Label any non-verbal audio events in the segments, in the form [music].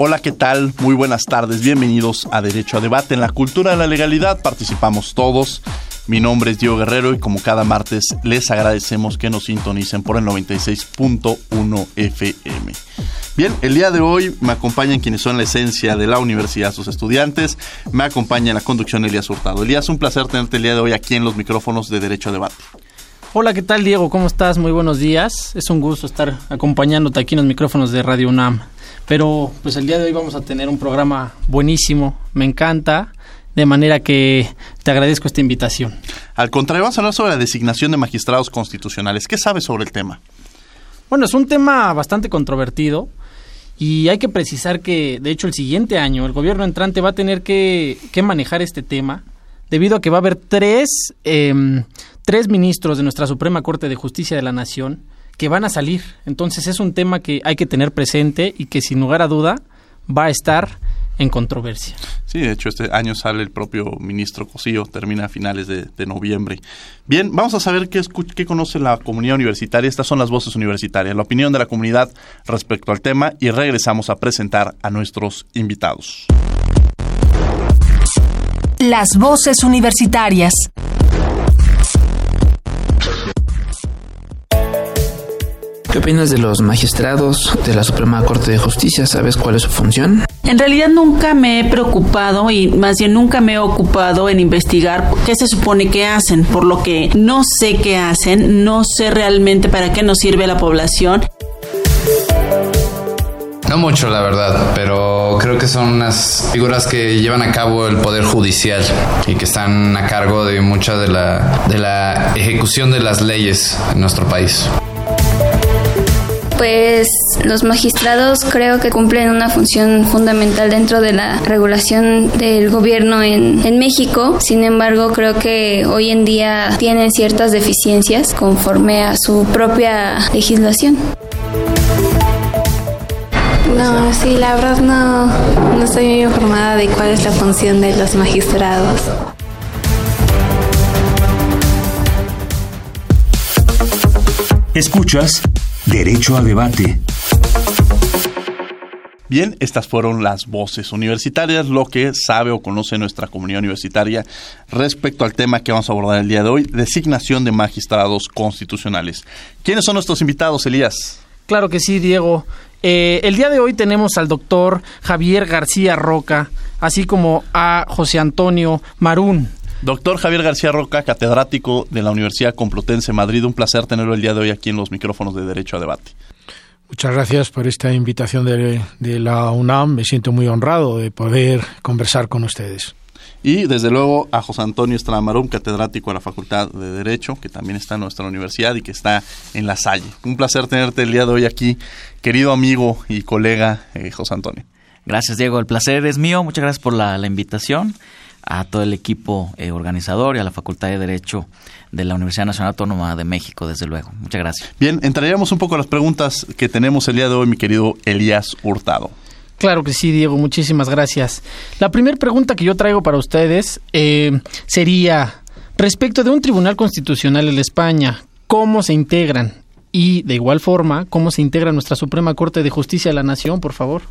Hola, ¿qué tal? Muy buenas tardes. Bienvenidos a Derecho a Debate. En la cultura de la legalidad participamos todos. Mi nombre es Diego Guerrero y como cada martes les agradecemos que nos sintonicen por el 96.1 FM. Bien, el día de hoy me acompañan quienes son la esencia de la universidad, sus estudiantes. Me acompaña en la conducción Elías Hurtado. Elías, un placer tenerte el día de hoy aquí en los micrófonos de Derecho a Debate. Hola, ¿qué tal Diego? ¿Cómo estás? Muy buenos días. Es un gusto estar acompañándote aquí en los micrófonos de Radio UNAM. Pero pues el día de hoy vamos a tener un programa buenísimo, me encanta, de manera que te agradezco esta invitación. Al contrario, vamos a hablar sobre la designación de magistrados constitucionales. ¿Qué sabes sobre el tema? Bueno, es un tema bastante controvertido y hay que precisar que, de hecho, el siguiente año el gobierno entrante va a tener que, que manejar este tema debido a que va a haber tres, eh, tres ministros de nuestra Suprema Corte de Justicia de la Nación que van a salir. Entonces es un tema que hay que tener presente y que sin lugar a duda va a estar en controversia. Sí, de hecho este año sale el propio ministro Cosío, termina a finales de, de noviembre. Bien, vamos a saber qué, qué conoce la comunidad universitaria. Estas son las voces universitarias, la opinión de la comunidad respecto al tema y regresamos a presentar a nuestros invitados. Las voces universitarias. ¿Qué opinas de los magistrados de la Suprema Corte de Justicia? ¿Sabes cuál es su función? En realidad nunca me he preocupado y más bien nunca me he ocupado en investigar qué se supone que hacen, por lo que no sé qué hacen, no sé realmente para qué nos sirve la población. No mucho, la verdad, pero creo que son unas figuras que llevan a cabo el Poder Judicial y que están a cargo de mucha de la, de la ejecución de las leyes en nuestro país. Pues los magistrados creo que cumplen una función fundamental dentro de la regulación del gobierno en, en, México. Sin embargo, creo que hoy en día tienen ciertas deficiencias conforme a su propia legislación. No, sí, la verdad no, no estoy muy informada de cuál es la función de los magistrados. Escuchas Derecho a debate. Bien, estas fueron las voces universitarias, lo que sabe o conoce nuestra comunidad universitaria respecto al tema que vamos a abordar el día de hoy, designación de magistrados constitucionales. ¿Quiénes son nuestros invitados, Elías? Claro que sí, Diego. Eh, el día de hoy tenemos al doctor Javier García Roca, así como a José Antonio Marún. Doctor Javier García Roca, catedrático de la Universidad Complutense Madrid, un placer tenerlo el día de hoy aquí en los micrófonos de Derecho a Debate. Muchas gracias por esta invitación de, de la UNAM. Me siento muy honrado de poder conversar con ustedes. Y desde luego a José Antonio Estramarum, catedrático de la Facultad de Derecho, que también está en nuestra universidad y que está en La Salle. Un placer tenerte el día de hoy aquí, querido amigo y colega eh, José Antonio. Gracias, Diego. El placer es mío. Muchas gracias por la, la invitación a todo el equipo eh, organizador y a la Facultad de Derecho de la Universidad Nacional Autónoma de México, desde luego. Muchas gracias. Bien, entraríamos un poco a las preguntas que tenemos el día de hoy, mi querido Elías Hurtado. Claro que sí, Diego, muchísimas gracias. La primera pregunta que yo traigo para ustedes eh, sería respecto de un tribunal constitucional en España, ¿cómo se integran? Y de igual forma, ¿cómo se integra nuestra Suprema Corte de Justicia de la Nación, por favor?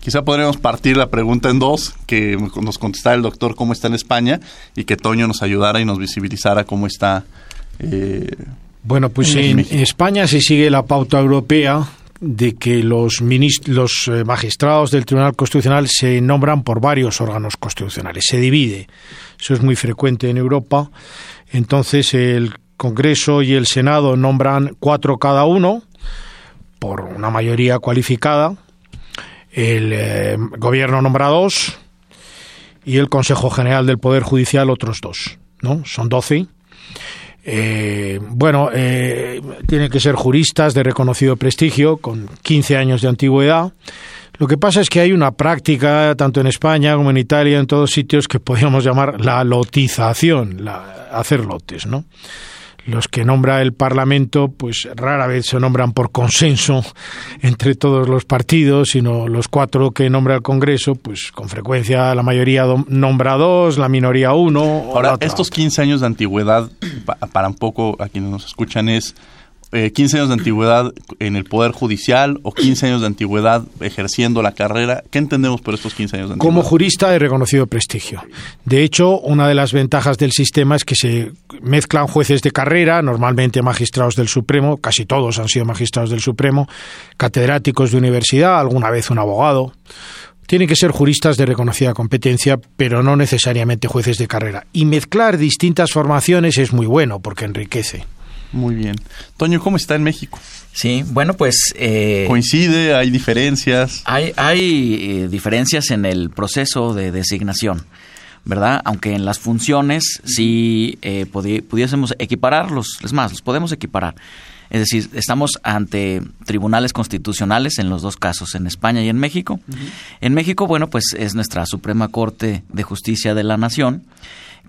Quizá podríamos partir la pregunta en dos, que nos contestara el doctor cómo está en España y que Toño nos ayudara y nos visibilizara cómo está. Eh, bueno, pues en, España se sigue la pauta europea de que los, los eh, magistrados del Tribunal Constitucional se nombran por varios órganos constitucionales, se divide. Eso es muy frecuente en Europa. Entonces el Congreso y el Senado nombran cuatro cada uno por una mayoría cualificada. El eh, Gobierno nombra dos y el Consejo General del Poder Judicial otros dos. ¿no? Son doce. Eh, bueno, eh, tienen que ser juristas de reconocido prestigio, con 15 años de antigüedad. Lo que pasa es que hay una práctica, tanto en España como en Italia, en todos sitios, que podríamos llamar la lotización, la, hacer lotes, ¿no? Los que nombra el Parlamento, pues rara vez se nombran por consenso entre todos los partidos, sino los cuatro que nombra el Congreso, pues con frecuencia la mayoría nombra dos, la minoría uno. Ahora, estos 15 años de antigüedad, para un poco a quienes nos escuchan, es 15 eh, años de antigüedad en el Poder Judicial o 15 años de antigüedad ejerciendo la carrera. ¿Qué entendemos por estos 15 años de antigüedad? Como jurista de reconocido prestigio. De hecho, una de las ventajas del sistema es que se mezclan jueces de carrera, normalmente magistrados del Supremo, casi todos han sido magistrados del Supremo, catedráticos de universidad, alguna vez un abogado. Tienen que ser juristas de reconocida competencia, pero no necesariamente jueces de carrera. Y mezclar distintas formaciones es muy bueno porque enriquece. Muy bien. Toño, ¿cómo está en México? Sí, bueno, pues... Eh, ¿Coincide? ¿Hay diferencias? Hay, hay eh, diferencias en el proceso de designación, ¿verdad? Aunque en las funciones sí eh, pudiésemos equipararlos, es más, los podemos equiparar. Es decir, estamos ante tribunales constitucionales en los dos casos, en España y en México. En México, bueno, pues es nuestra Suprema Corte de Justicia de la Nación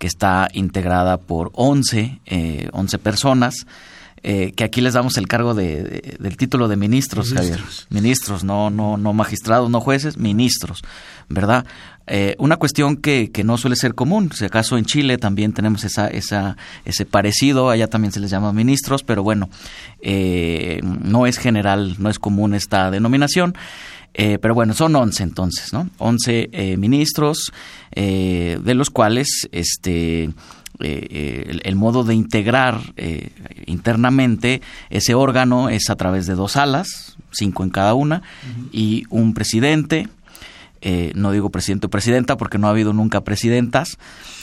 que está integrada por 11, eh, 11 personas, eh, que aquí les damos el cargo de, del título de ministros, ministros. Javier. Ministros, no, no, no magistrados, no jueces, ministros, ¿verdad? Eh, una cuestión que, que, no suele ser común, si acaso en Chile también tenemos esa, esa, ese parecido, allá también se les llama ministros, pero bueno, eh, no es general, no es común esta denominación. Eh, pero bueno, son 11 entonces, ¿no? 11 eh, ministros, eh, de los cuales este, el, modo de integrar internamente ese órgano es a través de dos alas, cinco en cada una, y un presidente. no digo presidente o presidenta porque no ha habido nunca presidentas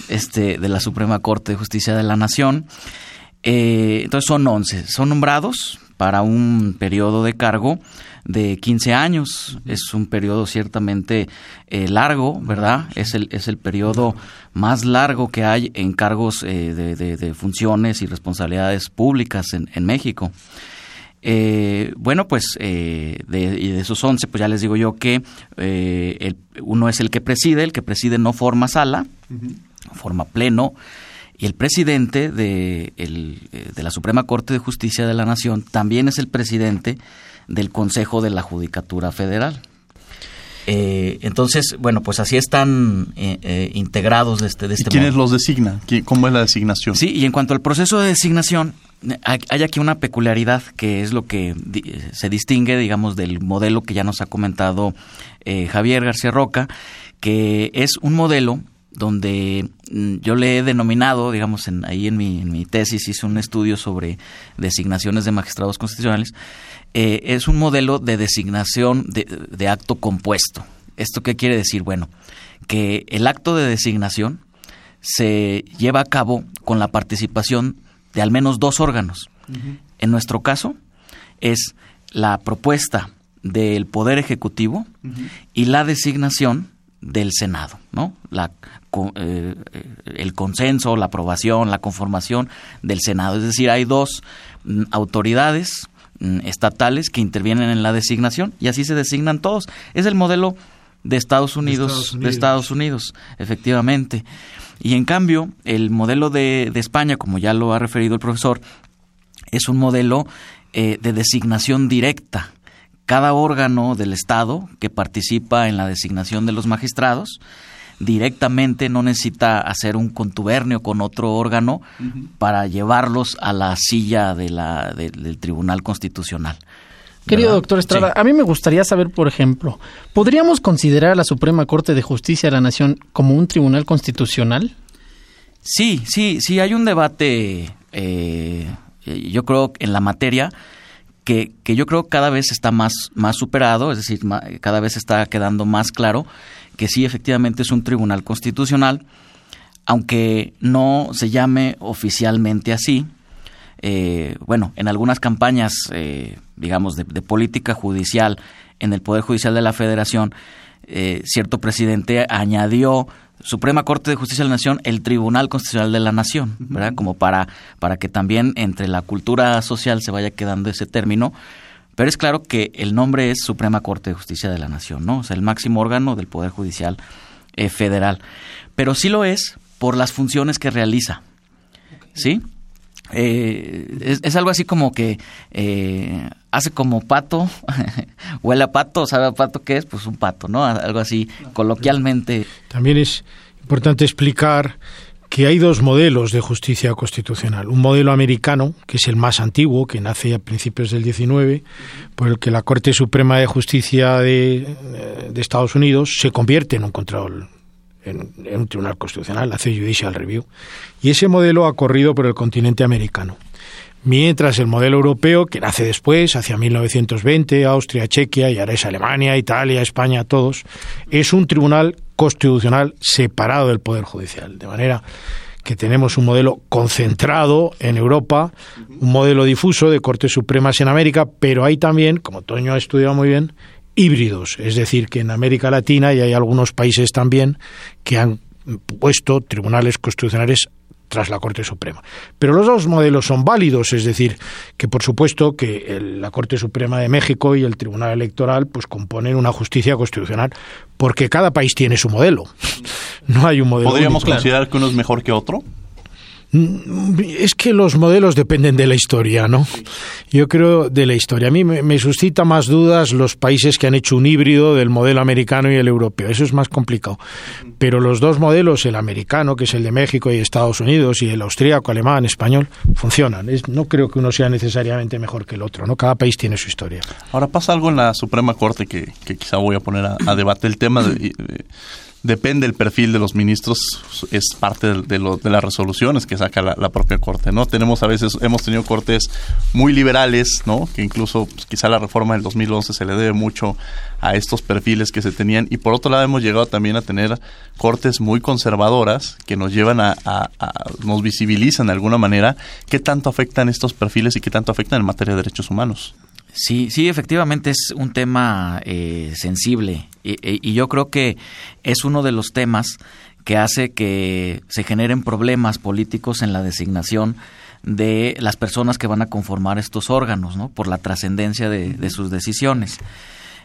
este, de la Suprema Corte de Justicia de la Nación. Entonces son 11, son nombrados para un periodo de cargo de 15 años. Es un periodo ciertamente eh, largo, ¿verdad? Es el, es el periodo más largo que hay en cargos eh, de, funciones y responsabilidades públicas en, en México. Eh, bueno, pues de, de, esos 11, pues ya les digo yo que el, uno es el que preside, el que preside no forma sala, forma pleno, y el presidente de, el, de la Suprema Corte de Justicia de la Nación también es el presidente del Consejo de la Judicatura Federal. Eh, entonces, bueno, pues así están eh, eh, integrados de este, de este ¿Y ¿Quiénes los designa? ¿Cómo es la designación? Sí, y en cuanto al proceso de designación, hay aquí una peculiaridad que es lo que se distingue, digamos, del modelo que ya nos ha comentado Javier García Roca, que es un modelo donde mm, yo le he denominado, digamos, en, ahí en mi, en mi tesis hice un estudio sobre designaciones de magistrados constitucionales, eh, es un modelo de designación de, acto compuesto. ¿Esto qué quiere decir? Bueno, que el acto de designación se lleva a cabo con la participación de al menos dos órganos. En nuestro caso, es la propuesta del Poder Ejecutivo y la designación del Senado, ¿no? La, eh, el consenso, la aprobación, la conformación del Senado. Es decir, hay dos mm, autoridades Mm, estatales que intervienen en la designación y así se designan todos. Es el modelo de Estados Unidos, de Estados Unidos, efectivamente. Y en cambio, el modelo de, España, como ya lo ha referido el profesor, es un modelo eh, de designación directa. Cada órgano del Estado que participa en la designación de los magistrados directamente, no necesita hacer un contubernio con otro órgano para llevarlos a la silla de la, del Tribunal Constitucional. Querido doctor Estrada, a mí me gustaría saber, por ejemplo, ¿podríamos considerar a la Suprema Corte de Justicia de la Nación como un tribunal constitucional? Sí, sí, sí, hay un debate, eh, yo creo, en la materia que, yo creo cada vez está más, más superado, es decir, cada vez está quedando más claro que sí, efectivamente es un tribunal constitucional, aunque no se llame oficialmente así. Eh, bueno, en algunas campañas, eh, digamos, de, política judicial en el Poder Judicial de la Federación, eh, cierto presidente añadió Suprema Corte de Justicia de la Nación, el Tribunal Constitucional de la Nación, ¿verdad? Como para, para que también entre la cultura social se vaya quedando ese término. Pero es claro que el nombre es Suprema Corte de Justicia de la Nación, ¿no? O sea, el máximo órgano del Poder Judicial eh, Federal. Pero sí lo es por las funciones que realiza, ¿sí? Eh, es, algo así como que eh, hace como pato, [laughs] huele a pato, sabe a pato qué es, pues un pato, ¿no? Algo así, coloquialmente. También es importante explicar que hay dos modelos de justicia constitucional. Un modelo americano, que es el más antiguo, que nace a principios del 19, por el que la Corte Suprema de Justicia de, de Estados Unidos se convierte en un control en, un tribunal constitucional, hace judicial review. Y ese modelo ha corrido por el continente americano. Mientras el modelo europeo, que nace después, hacia 1920, Austria, Chequia y ahora es Alemania, Italia, España, todos, es un tribunal constitucional separado del Poder Judicial. De manera que tenemos un modelo concentrado en Europa, un modelo difuso de Cortes Supremas en América, pero hay también, como Toño ha estudiado muy bien, híbridos, es decir, que en América Latina y hay algunos países también que han puesto tribunales constitucionales tras la Corte Suprema. Pero los dos modelos son válidos, es decir, que por supuesto que la Corte Suprema de México y el Tribunal Electoral pues componen una justicia constitucional, porque cada país tiene su modelo. No hay un modelo. ¿Podríamos considerar que uno es mejor que otro? Mm, es que los modelos dependen de la historia, ¿no? Yo creo de la historia. A mí me, suscita más dudas los países que han hecho un híbrido del modelo americano y el europeo. Eso es más complicado. Pero los dos modelos, el americano, que es el de México y Estados Unidos, y el austríaco, alemán, español, funcionan. no creo que uno sea necesariamente mejor que el otro, ¿no? Cada país tiene su historia. Ahora pasa algo en la Suprema Corte que, quizá voy a poner a, debate el tema de depende el perfil de los ministros, es parte de, de las resoluciones que saca la, propia Corte, ¿no? Tenemos a veces, hemos tenido cortes muy liberales, ¿no? Que incluso pues, quizá la reforma del 2011 se le debe mucho a estos perfiles que se tenían y por otro lado hemos llegado también a tener cortes muy conservadoras que nos llevan a, a nos visibilizan de alguna manera qué tanto afectan estos perfiles y qué tanto afectan en materia de derechos humanos. Sí, sí, efectivamente es un tema eh, sensible y, yo creo que es uno de los temas que hace que se generen problemas políticos en la designación de las personas que van a conformar estos órganos, ¿no? Por la trascendencia de sus decisiones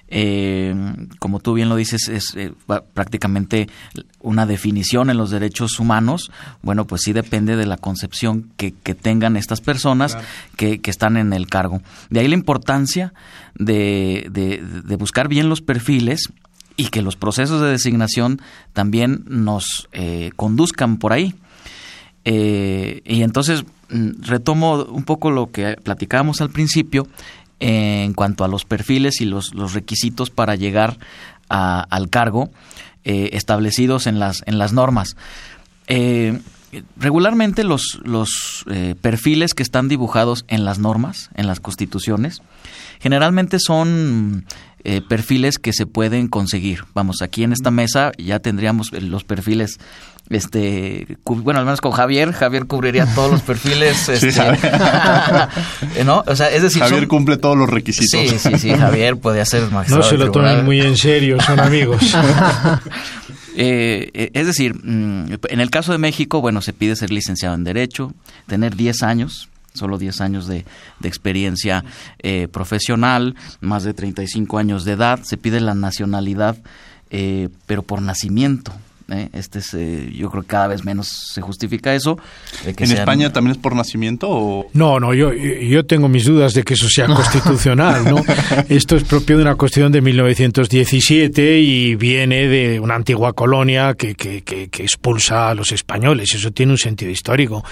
eh, como tú bien lo dices, es eh, prácticamente una definición en los derechos humanos. Bueno, pues sí depende de la concepción que, tengan estas personas que, están en el cargo. De ahí la importancia de, de, buscar bien los perfiles y que los procesos de designación también nos eh, conduzcan por ahí. Eh, y entonces mm, retomo un poco lo que platicábamos al principio en cuanto a los perfiles y los, los requisitos para llegar al cargo eh, establecidos en las, en las normas. Eh, regularmente los, los eh, perfiles que están dibujados en las normas, en las constituciones, generalmente son perfiles que se pueden conseguir. Vamos, aquí en esta mesa ya tendríamos los perfiles este bueno al menos con Javier Javier cubriría todos los perfiles [laughs] este, [laughs] no o sea es decir Javier cumple todos los requisitos. Sí sí sí Javier puede ser magistrado no se lo tomen muy en serio son amigos [laughs] eh, eh, es decir mm, en el caso de México bueno se pide ser licenciado en derecho tener 10 años solo 10 años de, experiencia eh, profesional, más de 35 años de edad, se pide la nacionalidad, pero por nacimiento, ¿eh? Este es, eh, yo creo que cada vez menos se justifica eso. ¿En España también es por nacimiento o...? No, no, yo, yo tengo mis dudas de que eso sea [laughs] constitucional, ¿no? Esto es propio de una cuestión de 1917 y viene de una antigua colonia que, que, que, que expulsa a los españoles. Eso tiene un sentido histórico,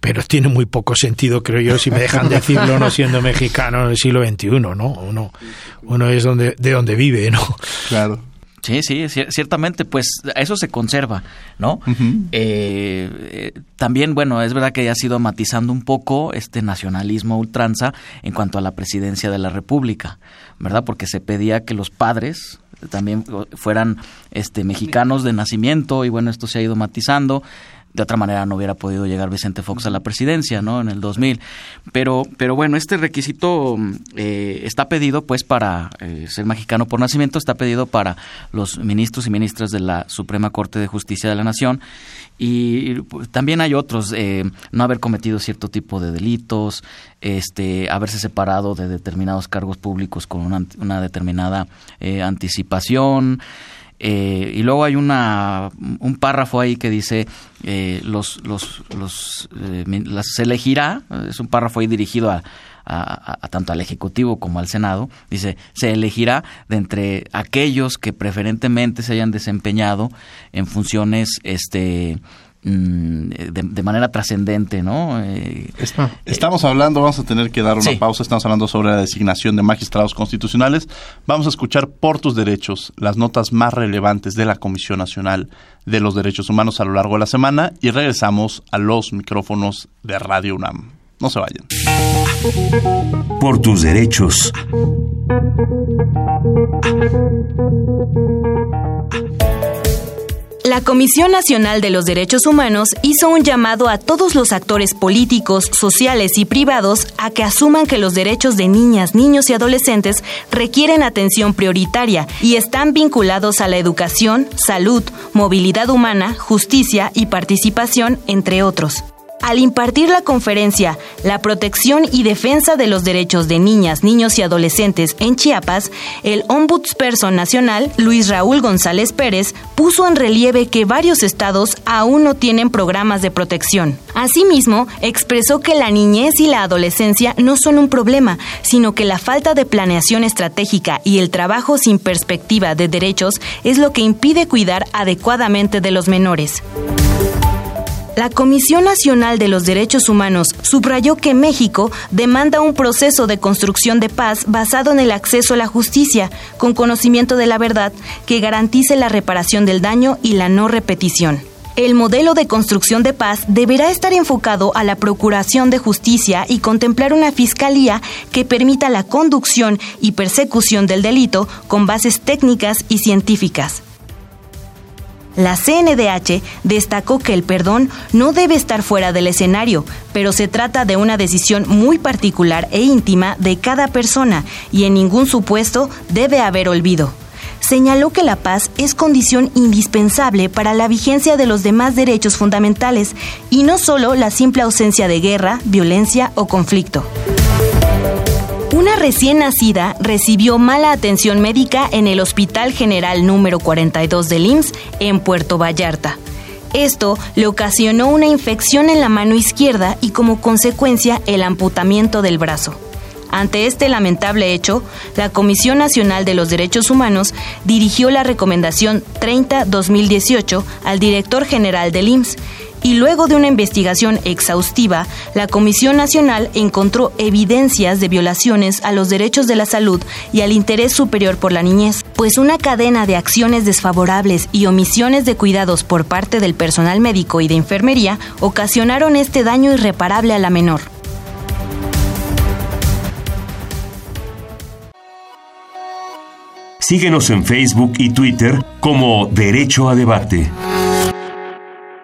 pero tiene muy poco sentido, creo yo, si me dejan [laughs] decirlo no siendo mexicano en el siglo XXI, ¿no? Uno, uno es donde, de donde vive, ¿no? Claro. Sí, sí, ciertamente, pues eso se conserva, ¿no? Eh, eh, también, bueno, es verdad que ya ha sido matizando un poco este nacionalismo ultranza en cuanto a la presidencia de la República, ¿verdad? Porque se pedía que los padres también fueran este mexicanos de nacimiento y bueno, esto se ha ido matizando de otra manera no hubiera podido llegar Vicente Fox a la presidencia, ¿no? En el 2000. Pero, pero bueno, este requisito eh, está pedido, pues, para eh, ser mexicano por nacimiento, está pedido para los ministros y ministras de la Suprema Corte de Justicia de la Nación. Y pues, también hay otros, eh, no haber cometido cierto tipo de delitos, este, haberse separado de determinados cargos públicos con una, una determinada anticipación. Eh, y luego hay una, un párrafo ahí que dice, eh, los, los, los, eh, se elegirá, es un párrafo ahí dirigido a, a, tanto al Ejecutivo como al Senado, dice, se elegirá de entre aquellos que preferentemente se hayan desempeñado en funciones este Mm, de, manera trascendente, ¿no? Eh, estamos hablando, vamos a tener que dar una pausa, estamos hablando sobre la designación de magistrados constitucionales. Vamos a escuchar por tus derechos las notas más relevantes de la Comisión Nacional de los Derechos Humanos a lo largo de la semana y regresamos a los micrófonos de Radio UNAM. No se vayan. Por tus derechos. La Comisión Nacional de los Derechos Humanos hizo un llamado a todos los actores políticos, sociales y privados a que asuman que los derechos de niñas, niños y adolescentes requieren atención prioritaria y están vinculados a la educación, salud, movilidad humana, justicia y participación, entre otros. Al impartir la conferencia La protección y defensa de los derechos de niñas, niños y adolescentes en Chiapas, el Ombudsperson Nacional, Luis Raúl González Pérez, puso en relieve que varios estados aún no tienen programas de protección. Asimismo, expresó que la niñez y la adolescencia no son un problema, sino que la falta de planeación estratégica y el trabajo sin perspectiva de derechos es lo que impide cuidar adecuadamente de los menores. La Comisión Nacional de los Derechos Humanos subrayó que México demanda un proceso de construcción de paz basado en el acceso a la justicia, con conocimiento de la verdad, que garantice la reparación del daño y la no repetición. El modelo de construcción de paz deberá estar enfocado a la procuración de justicia y contemplar una fiscalía que permita la conducción y persecución del delito con bases técnicas y científicas. La CNDH destacó que el perdón no debe estar fuera del escenario, pero se trata de una decisión muy particular e íntima de cada persona y en ningún supuesto debe haber olvido. Señaló que la paz es condición indispensable para la vigencia de los demás derechos fundamentales y no solo la simple ausencia de guerra, violencia o conflicto. Una recién nacida recibió mala atención médica en el Hospital General número 42 del IMSS en Puerto Vallarta. Esto le ocasionó una infección en la mano izquierda y como consecuencia el amputamiento del brazo. Ante este lamentable hecho, la Comisión Nacional de los Derechos Humanos dirigió la recomendación 30-2018 al director general del IMSS y luego de una investigación exhaustiva, la Comisión Nacional encontró evidencias de violaciones a los derechos de la salud y al interés superior por la niñez, pues una cadena de acciones desfavorables y omisiones de cuidados por parte del personal médico y de enfermería ocasionaron este daño irreparable a la menor. Síguenos en Facebook y Twitter como Derecho a Debate.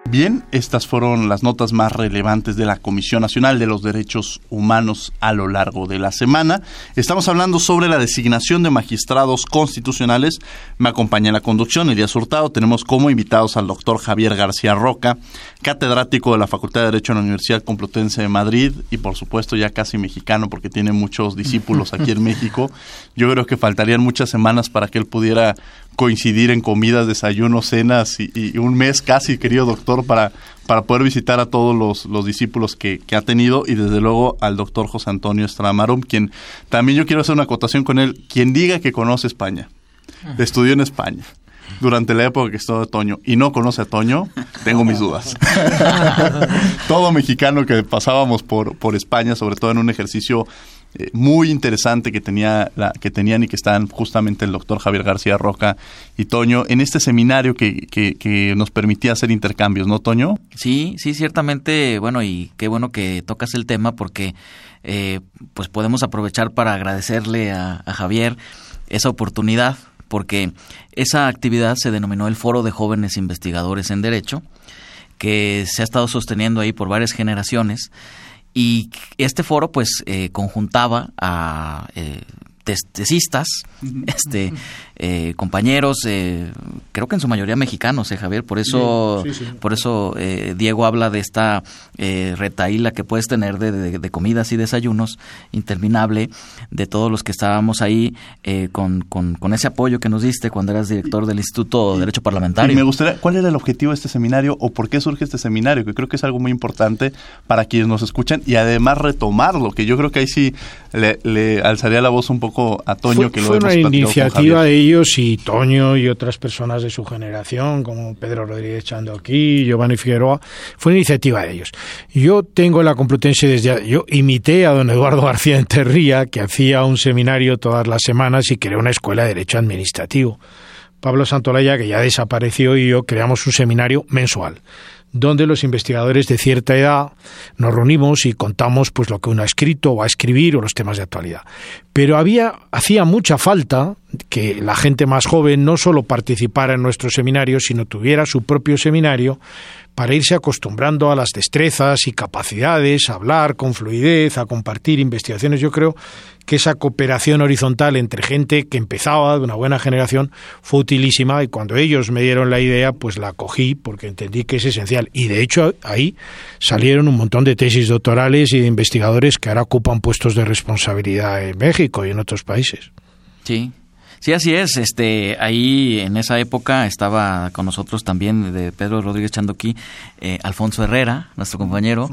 Bien, estas fueron las notas más relevantes de la Comisión Nacional de los Derechos Humanos a lo largo de la semana. Estamos hablando sobre la designación de magistrados constitucionales. Me acompaña en la conducción Elías Hurtado. Tenemos como invitados al doctor Javier García Roca, catedrático de la Facultad de Derecho en la Universidad Complutense de Madrid y por supuesto ya casi mexicano porque tiene muchos discípulos aquí en [laughs] México. Yo creo que faltarían muchas semanas para que él pudiera coincidir en comidas, desayunos, cenas y, un mes casi, querido doctor, para, para poder visitar a todos los, los discípulos que, que, ha tenido y desde luego al doctor José Antonio Estramarum, quien también yo quiero hacer una acotación con él, quien diga que conoce España, estudió en España durante la época que estuvo Toño y no conoce a Toño, tengo mis dudas. [laughs] Todo mexicano que pasábamos por, por España, sobre todo en un ejercicio eh, muy interesante que tenía la, que tenían y que están justamente el doctor Javier García Roca y Toño en este seminario que, que, nos permitía hacer intercambios, ¿no, Toño? Sí, sí, ciertamente, bueno, y qué bueno que tocas el tema porque eh, pues podemos aprovechar para agradecerle a Javier esa oportunidad porque esa actividad se denominó el Foro de Jóvenes Investigadores en Derecho, que se ha estado sosteniendo ahí por varias generaciones y este foro pues eh, conjuntaba a eh, tesistas, este, eh, compañeros, eh, creo que en su mayoría mexicanos, eh, Javier, por eso, por eso eh, Diego habla de esta eh, retaíla que puedes tener de, de, comidas y desayunos interminable, de todos los que estábamos ahí con, con, con, ese apoyo que nos diste cuando eras director del Instituto de Derecho Parlamentario. Y me gustaría, ¿cuál era el objetivo de este seminario o por qué surge este seminario? Que creo que es algo muy importante para quienes nos escuchan y además retomarlo, que yo creo que ahí sí le, le alzaría la voz un poco a Toño, que lo fue una iniciativa de ellos y Toño y otras personas de su generación, como Pedro Rodríguez Chandoquí, Giovanni Figueroa, fue una iniciativa de ellos. Yo tengo la Complutense desde... Yo imité a don Eduardo García Enterría, que hacía un seminario todas las semanas y creó una escuela de Derecho Administrativo. Pablo Santolaya, que ya desapareció, y yo creamos un seminario mensual donde los investigadores de cierta edad nos reunimos y contamos pues lo que uno ha escrito o va a escribir o los temas de actualidad. Pero había hacía mucha falta que la gente más joven no solo participara en nuestros seminarios, sino tuviera su propio seminario para irse acostumbrando a las destrezas y capacidades, a hablar con fluidez, a compartir investigaciones. Yo creo que esa cooperación horizontal entre gente que empezaba de una buena generación fue utilísima y cuando ellos me dieron la idea, pues la cogí porque entendí que es esencial. Y de hecho ahí salieron un montón de tesis doctorales y de investigadores que ahora ocupan puestos de responsabilidad en México y en otros países. Sí, Sí, así es. Este, ahí en esa época estaba con nosotros también de Pedro Rodríguez Chandoquí, eh, Alfonso Herrera, nuestro compañero,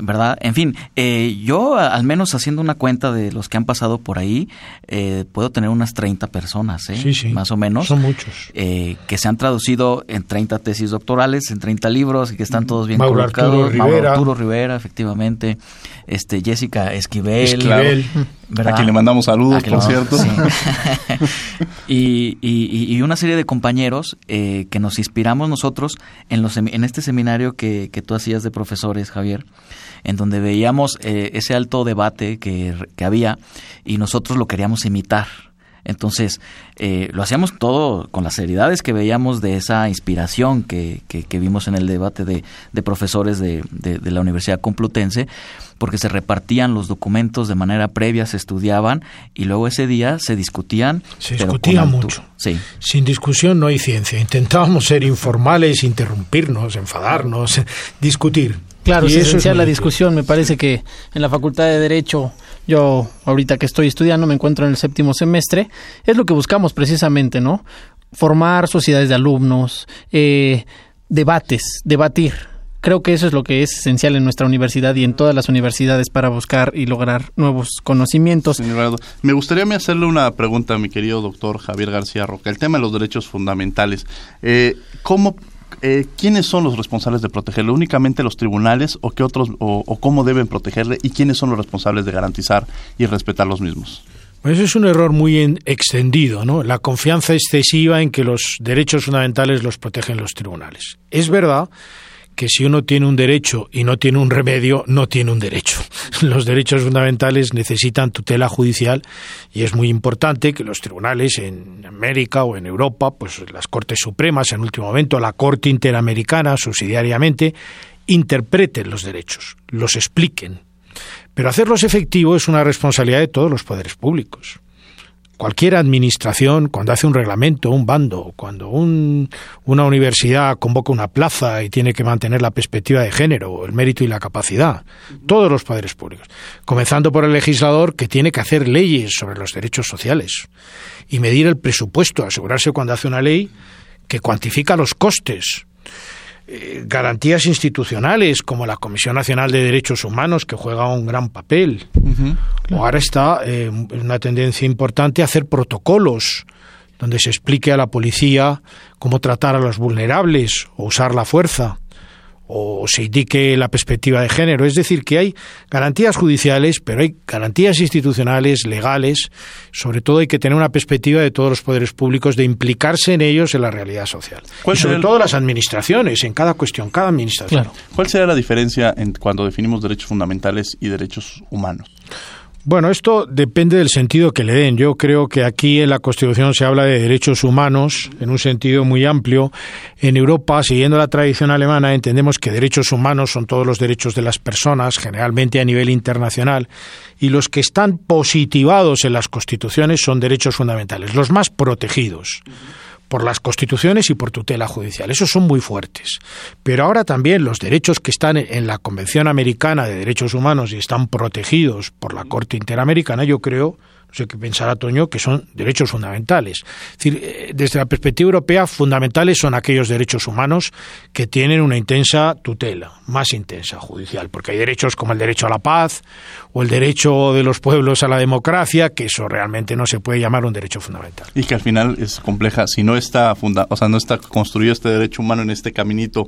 ¿verdad? En fin, eh, yo al menos haciendo una cuenta de los que han pasado por ahí, eh, puedo tener unas 30 personas, ¿eh? Más o menos. Son muchos. Eh, que se han traducido en 30 tesis doctorales, en 30 libros y que están todos bien Mauro colocados. Arturo Rivera. Arturo Rivera, efectivamente. Este, Jessica Esquivel. Esquivel. ¿Verdad? A quien le mandamos saludos, por cierto. Sí. [laughs] y, y, y, una serie de compañeros eh, que nos inspiramos nosotros en, los, en este seminario que, que tú hacías de profesores, Javier, en donde veíamos eh, ese alto debate que, que había y nosotros lo queríamos imitar. Entonces, eh, lo hacíamos todo con las seriedades que veíamos de esa inspiración que, que, que vimos en el debate de, de profesores de, de, de, la Universidad Complutense, porque se repartían los documentos de manera previa, se estudiaban y luego ese día se discutían. Se discutía mucho. Sí. Sin discusión no hay ciencia. Intentábamos ser informales, interrumpirnos, enfadarnos, [laughs] discutir. Claro, Y es eso es la discusión. Me parece que en la Facultad de Derecho, yo ahorita que estoy estudiando, me encuentro en el séptimo semestre, es lo que buscamos precisamente, ¿no? Formar sociedades de alumnos, eh, debates, debatir. Creo que eso es lo que es esencial en nuestra universidad y en todas las universidades para buscar y lograr nuevos conocimientos. Señor me gustaría hacerle una pregunta a mi querido doctor Javier García Roca. El tema de los derechos fundamentales. Eh, ¿Cómo eh, ¿quiénes son los responsables de protegerle? ¿Únicamente los tribunales o qué otros o, cómo deben protegerle y quiénes son los responsables de garantizar y respetar los mismos? Pues es un error muy en, extendido, ¿no? La confianza excesiva en que los derechos fundamentales los protegen los tribunales. Es verdad que si uno tiene un derecho y no tiene un remedio, no tiene un derecho. [laughs] Los derechos fundamentales necesitan tutela judicial y es muy importante que los tribunales en América o en Europa, pues las Cortes Supremas en último momento, la Corte Interamericana subsidiariamente, interpreten los derechos, los expliquen. Pero hacerlos efectivos es una responsabilidad de todos los poderes públicos. Cualquier administración, cuando hace un reglamento, un bando, cuando un, una universidad convoca una plaza y tiene que mantener la perspectiva de género, el mérito y la capacidad, todos los poderes públicos, comenzando por el legislador que tiene que hacer leyes sobre los derechos sociales y medir el presupuesto, asegurarse cuando hace una ley que cuantifica los costes, eh, garantías institucionales como la Comisión Nacional de Derechos Humanos que juega un gran papel. Ahora está eh, una tendencia importante a hacer protocolos donde se explique a la policía cómo tratar a los vulnerables o usar la fuerza o se indique la perspectiva de género. Es decir, que hay garantías judiciales, pero hay garantías institucionales, legales. Sobre todo hay que tener una perspectiva de todos los poderes públicos de implicarse en ellos en la realidad social. Y sobre todo las administraciones, en cada cuestión, cada administración. ¿Cuál sería la diferencia en cuando definimos derechos fundamentales y derechos humanos? Bueno, esto depende del sentido que le den. Yo creo que aquí en la Constitución se habla de derechos humanos en un sentido muy amplio. En Europa, siguiendo la tradición alemana, entendemos que derechos humanos son todos los derechos de las personas, generalmente a nivel internacional, y los que están positivados en las constituciones son derechos fundamentales, los más protegidos por las constituciones y por tutela judicial. Esos son muy fuertes. Pero ahora también los derechos que están en la Convención Americana de Derechos Humanos y están protegidos por la Corte Interamericana, yo creo no sé qué pensará Toño, que son derechos fundamentales. Es decir, eh, desde la perspectiva europea, fundamentales son aquellos derechos humanos que tienen una intensa tutela, más intensa judicial, porque hay derechos como el derecho a la paz o el derecho de los pueblos a la democracia, que eso realmente no se puede llamar un derecho fundamental. Y que al final es compleja, si no está funda o sea, no está construido este derecho humano en este caminito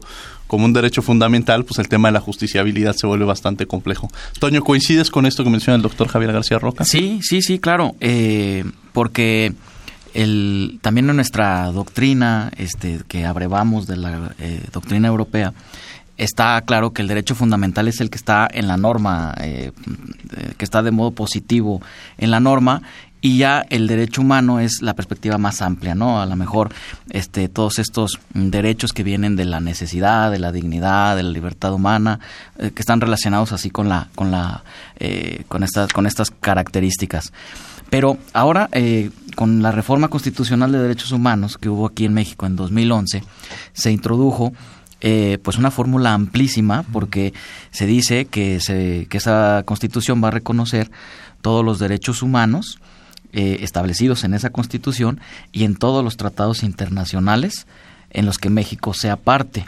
como un derecho fundamental, pues el tema de la justiciabilidad se vuelve bastante complejo. Toño, ¿coincides con esto que menciona el doctor Javier García Roca? Sí, sí, sí, claro, eh, porque el, también en nuestra doctrina, este, que abrevamos de la eh, doctrina europea, está claro que el derecho fundamental es el que está en la norma, eh, que está de modo positivo en la norma y ya el derecho humano es la perspectiva más amplia, ¿no? A lo mejor este, todos estos derechos que vienen de la necesidad, de la dignidad, de la libertad humana, eh, que están relacionados así con la, con la, eh, con estas, con estas características. Pero ahora, eh, con la reforma constitucional de derechos humanos que hubo aquí en México en 2011, se introdujo pues una fórmula amplísima porque se dice que, se, que esa constitución va a reconocer todos los derechos humanos eh, establecidos en esa Constitución y en todos los tratados internacionales en los que México sea parte.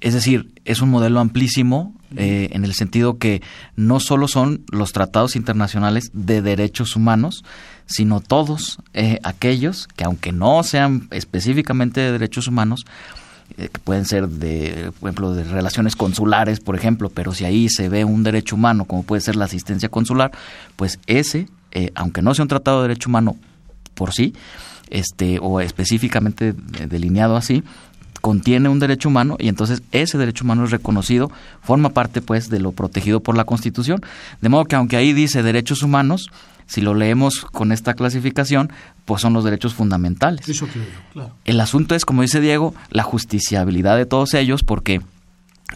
Es decir, es un modelo amplísimo eh, en el sentido que no solo son los tratados internacionales de derechos humanos, sino todos eh, aquellos que aunque no sean específicamente de derechos humanos, que pueden ser de, por ejemplo, de relaciones consulares, por ejemplo, pero si ahí se ve un derecho humano, como puede ser la asistencia consular, pues ese eh, aunque no sea un tratado de derecho humano por sí, este, o específicamente delineado así, contiene un derecho humano y entonces ese derecho humano es reconocido, forma parte pues de lo protegido por la Constitución, de modo que aunque ahí dice derechos humanos, si lo leemos con esta clasificación, pues son los derechos fundamentales. El asunto es, como dice Diego, la justiciabilidad de todos ellos porque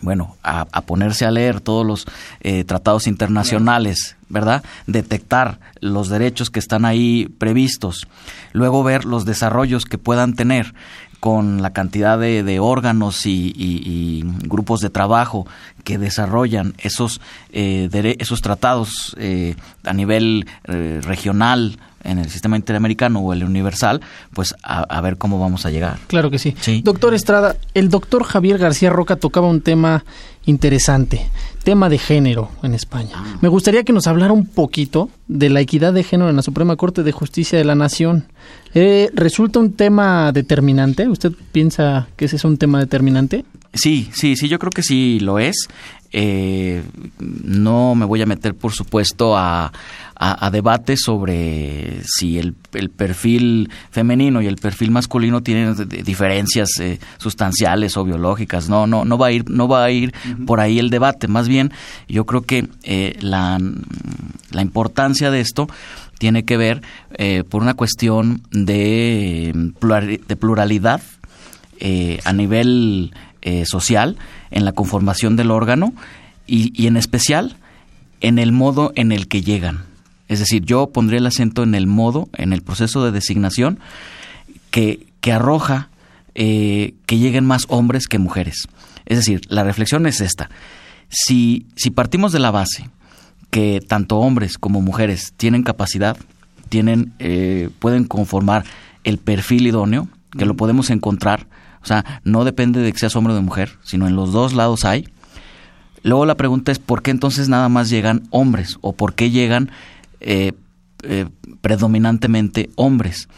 bueno, a, ponerse a leer todos los eh, tratados internacionales, ¿verdad? Detectar los derechos que están ahí previstos, luego ver los desarrollos que puedan tener con la cantidad de, órganos y, grupos de trabajo que desarrollan esos, eh, esos tratados eh, a nivel regional en el sistema interamericano o el universal, pues a, ver cómo vamos a llegar. Claro que sí. Doctor Estrada, el doctor Javier García Roca tocaba un tema interesante, tema de género en España. Ah. Me gustaría que nos hablara un poquito de la equidad de género en la Suprema Corte de Justicia de la Nación. Eh, ¿Resulta un tema determinante? ¿Usted piensa que ese es un tema determinante? Sí, sí, sí, yo creo que sí lo es. Eh, no me voy a meter, por supuesto, a, a, debate sobre si el, perfil femenino y el perfil masculino tienen diferencias eh, sustanciales o biológicas. No, no, no va a ir, no va a ir por ahí el debate. Más bien, yo creo que eh, la, la importancia de esto tiene que ver eh, por una cuestión de, de pluralidad a nivel social en la conformación del órgano y, en especial en el modo en el que llegan Es decir, yo pondría el acento en el modo, en el proceso de designación que, que arroja eh, que lleguen más hombres que mujeres. Es decir, la reflexión es esta. Si, si partimos de la base que tanto hombres como mujeres tienen capacidad, tienen, eh, pueden conformar el perfil idóneo, que lo podemos encontrar, o sea, no depende de que seas hombre o de mujer, sino en los dos lados hay. Luego la pregunta es por qué entonces nada más llegan hombres o por qué llegan eh, eh, predominantemente hombres.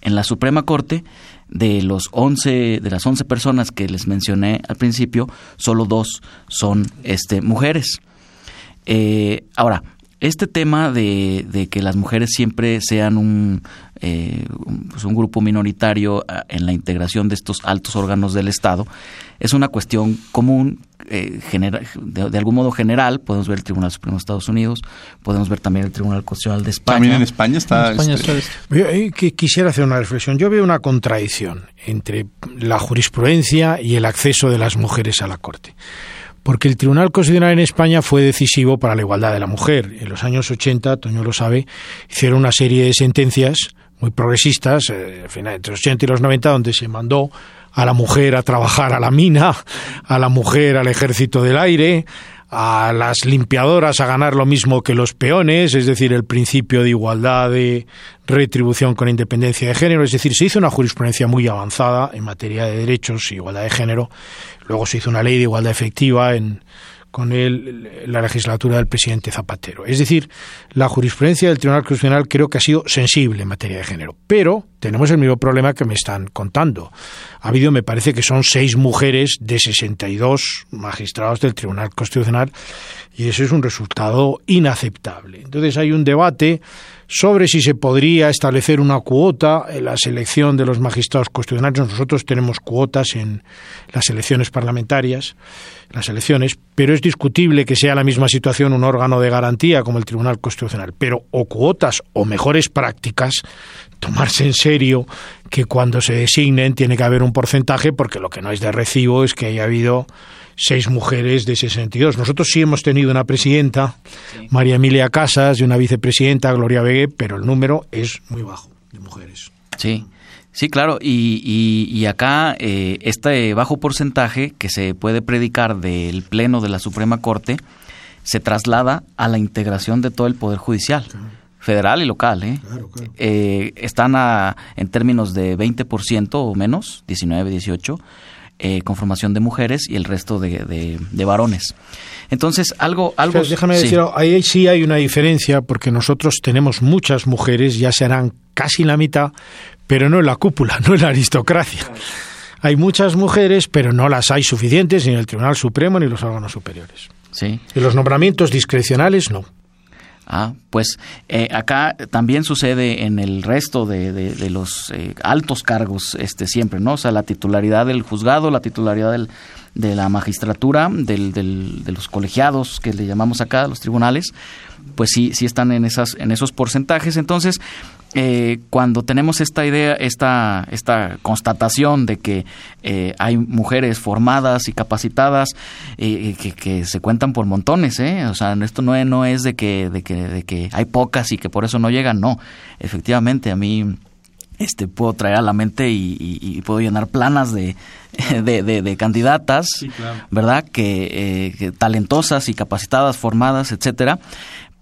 En la Suprema Corte, de los 11, de las 11 personas que les mencioné al principio, solo dos son este, mujeres. Eh, ahora, este tema de, de, que las mujeres siempre sean un, eh, un, pues un, grupo minoritario ah, en la integración de estos altos órganos del Estado es una cuestión común, eh, genera, de, de, algún modo general. Podemos ver el Tribunal Supremo de Estados Unidos, podemos ver también el Tribunal Constitucional de España. También en España está. En España este... está Yo eh, quisiera hacer una reflexión. Yo veo una contradicción entre la jurisprudencia y el acceso de las mujeres a la Corte porque el Tribunal Constitucional en España fue decisivo para la igualdad de la mujer. En los años 80, Toño lo sabe, hicieron una serie de sentencias muy progresistas, eh, entre los 80 y los 90, donde se mandó a la mujer a trabajar a la mina, a la mujer al ejército del aire, a las limpiadoras a ganar lo mismo que los peones, es decir, el principio de igualdad de retribución con independencia de género, es decir, se hizo una jurisprudencia muy avanzada en materia de derechos y igualdad de género, luego se hizo una ley de igualdad efectiva en con el, la legislatura del presidente Zapatero. Es decir, la jurisprudencia del Tribunal Constitucional creo que ha sido sensible en materia de género, pero tenemos el mismo problema que me están contando. Ha habido, me parece que son seis mujeres de 62 magistrados del Tribunal Constitucional y eso es un resultado inaceptable. Entonces hay un debate sobre si se podría establecer una cuota en la selección de los magistrados constitucionales. Nosotros tenemos cuotas en las elecciones parlamentarias, las elecciones, pero es discutible que sea la misma situación un órgano de garantía como el Tribunal Constitucional. Pero o cuotas o mejores prácticas, tomarse en serio que cuando se designen tiene que haber un porcentaje, porque lo que no es de recibo es que haya habido seis mujeres de 62. Nosotros sí hemos tenido una presidenta, sí. María Emilia Casas, y una vicepresidenta, Gloria Begué, pero el número es muy bajo de mujeres. Sí. Sí, claro, y, y, y acá eh, este bajo porcentaje que se puede predicar del Pleno de la Suprema Corte se traslada a la integración de todo el Poder Judicial. Claro. Federal y local, ¿eh? Claro, claro. eh están a, en términos de 20% o menos, 19, 18, eh, conformación de mujeres y el resto de, de, de varones. Entonces, algo... algo déjame sí. decir, ahí sí hay una diferencia porque nosotros tenemos muchas mujeres, ya serán casi la mitad, pero no en la cúpula, [laughs] no en la aristocracia. Hay muchas mujeres, pero no las hay suficientes ni en el Tribunal Supremo ni en los órganos superiores. Sí. Y los nombramientos discrecionales no. Ah, pues eh, acá también sucede en el resto de, de, los eh, altos cargos, este siempre, ¿no? O sea, la titularidad del juzgado, la titularidad del, de la magistratura, del, del, de los colegiados que le llamamos acá, los tribunales, pues sí, sí están en esas, en esos porcentajes. Entonces, eh, cuando tenemos esta idea, esta, esta constatación de que eh, hay mujeres formadas y capacitadas eh, que, que, se cuentan por montones, ¿eh? o sea, esto no es, no es de que, de que, de que hay pocas y que por eso no llegan, no, efectivamente a mí este puedo traer a la mente y, y, y puedo llenar planas de, [laughs] de, de, de candidatas, sí, claro. ¿verdad? Que, eh, que, talentosas y capacitadas, formadas, etcétera,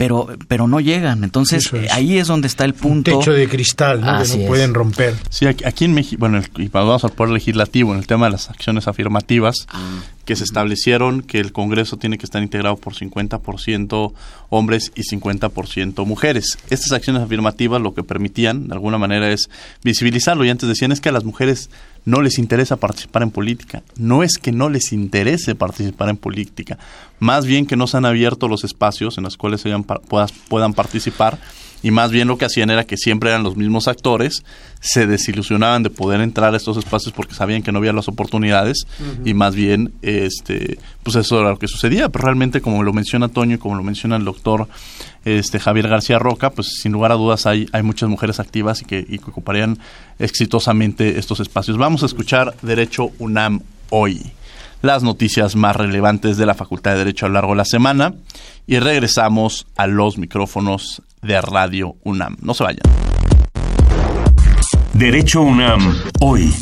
pero pero no llegan. Entonces es. ahí es donde está el punto. Un techo de cristal, ¿no? Así que no pueden romper. Sí, aquí, aquí en México, bueno, y vamos al poder legislativo, en el tema de las acciones afirmativas, ah. que se establecieron que el Congreso tiene que estar integrado por 50% hombres y 50% mujeres. Estas acciones afirmativas lo que permitían, de alguna manera, es visibilizarlo. Y antes decían es que a las mujeres no les interesa participar en política. No es que no les interese participar en política, más bien que no se han abierto los espacios en los cuales ellas puedan participar y más bien lo que hacían era que siempre eran los mismos actores, se desilusionaban de poder entrar a estos espacios porque sabían que no había las oportunidades uh -huh. y más bien este pues eso era lo que sucedía, pero realmente como lo menciona Toño y como lo menciona el doctor este Javier García Roca, pues sin lugar a dudas hay, hay muchas mujeres activas y que, y que ocuparían exitosamente estos espacios. Vamos a escuchar Derecho UNAM hoy las noticias más relevantes de la Facultad de Derecho a lo largo de la semana y regresamos a los micrófonos de Radio UNAM. No se vayan. Derecho UNAM, hoy.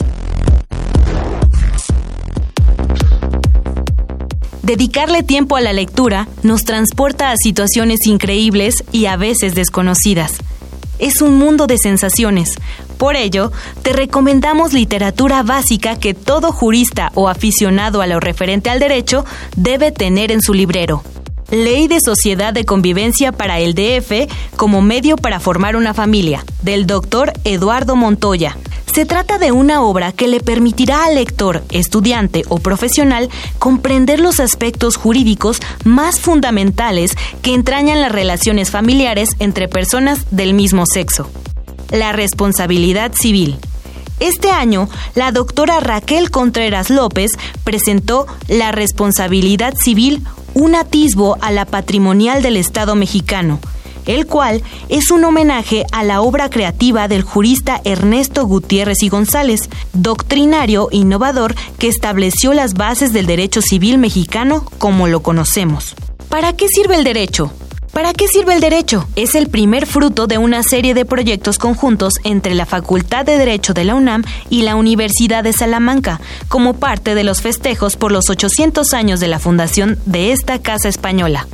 Dedicarle tiempo a la lectura nos transporta a situaciones increíbles y a veces desconocidas. Es un mundo de sensaciones. Por ello, te recomendamos literatura básica que todo jurista o aficionado a lo referente al derecho debe tener en su librero. Ley de Sociedad de Convivencia para el DF como medio para formar una familia, del doctor Eduardo Montoya. Se trata de una obra que le permitirá al lector, estudiante o profesional comprender los aspectos jurídicos más fundamentales que entrañan las relaciones familiares entre personas del mismo sexo. La responsabilidad civil. Este año, la doctora Raquel Contreras López presentó La responsabilidad civil, un atisbo a la patrimonial del Estado mexicano, el cual es un homenaje a la obra creativa del jurista Ernesto Gutiérrez y González, doctrinario innovador que estableció las bases del derecho civil mexicano como lo conocemos. ¿Para qué sirve el derecho? ¿Para qué sirve el derecho? Es el primer fruto de una serie de proyectos conjuntos entre la Facultad de Derecho de la UNAM y la Universidad de Salamanca, como parte de los festejos por los 800 años de la fundación de esta Casa Española.